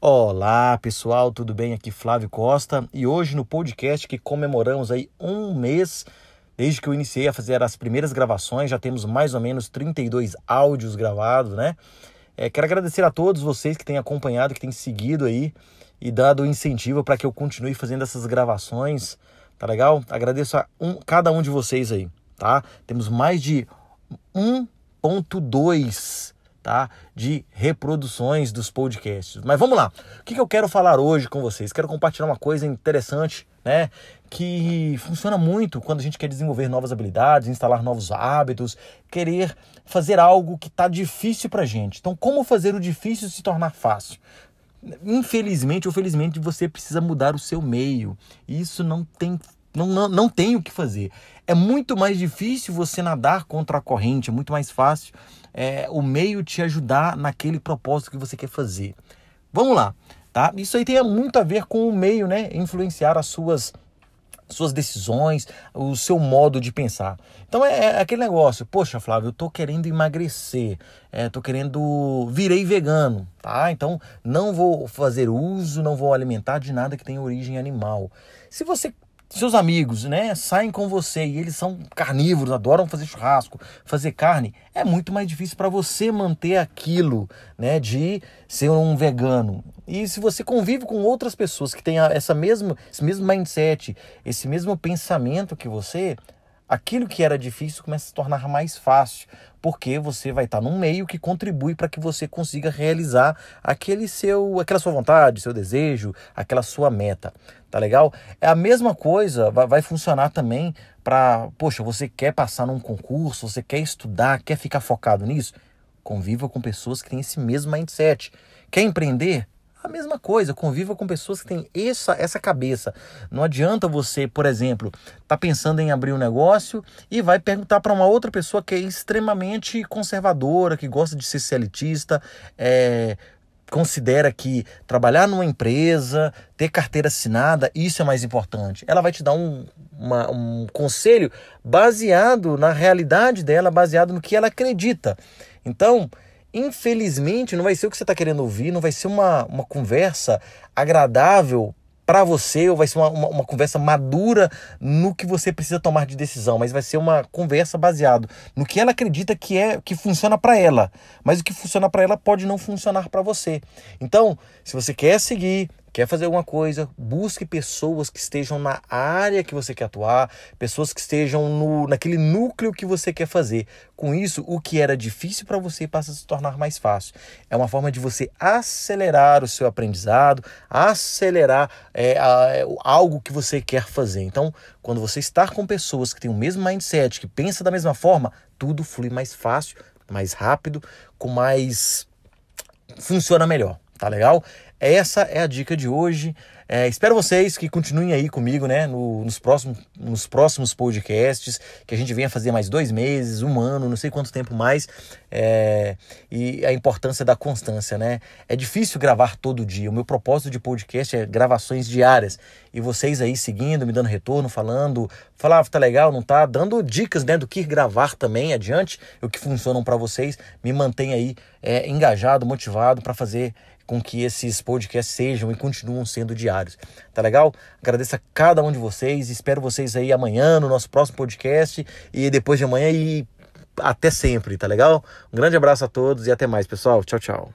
Olá pessoal, tudo bem? Aqui Flávio Costa e hoje no podcast que comemoramos aí um mês desde que eu iniciei a fazer as primeiras gravações, já temos mais ou menos 32 áudios gravados, né? É, quero agradecer a todos vocês que têm acompanhado, que têm seguido aí e dado incentivo para que eu continue fazendo essas gravações, tá legal? Agradeço a um, cada um de vocês aí, tá? Temos mais de 1.2 tá? de reproduções dos podcasts. Mas vamos lá. O que, eu quero falar hoje com vocês? Quero compartilhar uma coisa interessante, né? Que funciona muito quando a gente quer desenvolver novas habilidades, instalar novos hábitos, querer fazer algo que está difícil para gente. Então, como fazer o difícil se tornar fácil? Infelizmente ou felizmente, você precisa mudar o seu meio. Isso não tem não, não, não tem o que fazer. É muito mais difícil você nadar contra a corrente, é muito mais fácil é, o meio te ajudar naquele propósito que você quer fazer. Vamos lá, tá? Isso aí tem muito a ver com o meio, né? Influenciar as suas suas decisões, o seu modo de pensar. Então é, é, aquele negócio, poxa, Flávio, eu tô querendo emagrecer, é, tô querendo virei vegano, tá? Então não vou fazer uso, não vou alimentar de nada que tenha origem animal. Se você seus amigos, né, saem com você e eles são carnívoros, adoram fazer churrasco, fazer carne, é muito mais difícil para você manter aquilo, né, de ser um vegano. E se você convive com outras pessoas que têm essa mesma, esse mesmo mindset, esse mesmo pensamento que você, aquilo que era difícil começa a se tornar mais fácil, porque você vai estar num meio que contribui para que você consiga realizar aquele seu, aquela sua vontade, seu desejo, aquela sua meta. Tá legal? É a mesma coisa, vai, funcionar também para, poxa, você quer passar num concurso, você quer estudar, quer ficar focado nisso? Conviva com pessoas que têm esse mesmo mindset. Quer empreender? A mesma coisa, conviva com pessoas que têm essa, essa cabeça. Não adianta você, por exemplo, tá pensando em abrir um negócio e vai perguntar para uma outra pessoa que é extremamente conservadora, que gosta de ser celitista, é, considera que trabalhar numa empresa, ter carteira assinada, isso é mais importante. Ela vai te dar um, uma, um conselho baseado na realidade dela, baseado no que ela acredita. Então, infelizmente, não vai ser o que você está querendo ouvir, não vai ser uma, uma conversa agradável para você, ou vai ser uma, uma, uma, conversa madura no que você precisa tomar de decisão, mas vai ser uma conversa baseada no que ela acredita que é que funciona para ela, mas o que funciona para ela pode não funcionar para você. Então, se você quer seguir quer fazer alguma coisa, busque pessoas que estejam na área que você quer atuar, pessoas que estejam no, naquele núcleo que você quer fazer. Com isso, o que era difícil para você passa a se tornar mais fácil. É uma forma de você acelerar o seu aprendizado, acelerar é, a, é, algo que você quer fazer. Então, quando você está com pessoas que têm o mesmo mindset, que pensa da mesma forma, tudo flui mais fácil, mais rápido, com mais funciona melhor, tá legal? Essa é a dica de hoje. É, espero vocês que continuem aí comigo, né, no, nos, próximos, nos próximos podcasts, que a gente venha fazer mais dois meses, um ano, não sei quanto tempo mais, é, e a importância da constância, né? É difícil gravar todo dia. O meu propósito de podcast é gravações diárias. E vocês aí seguindo, me dando retorno, falando, falava, ah, tá legal, não tá? Dando dicas, né, do que gravar também adiante, o que funcionam para vocês, me mantém aí é, engajado, motivado para fazer com que esses podcasts sejam e continuam sendo diários. Tá legal? Agradeço a cada um de vocês. Espero vocês aí amanhã no nosso próximo podcast e depois de amanhã e até sempre, tá legal? Um grande abraço a todos e até mais, pessoal. Tchau, tchau.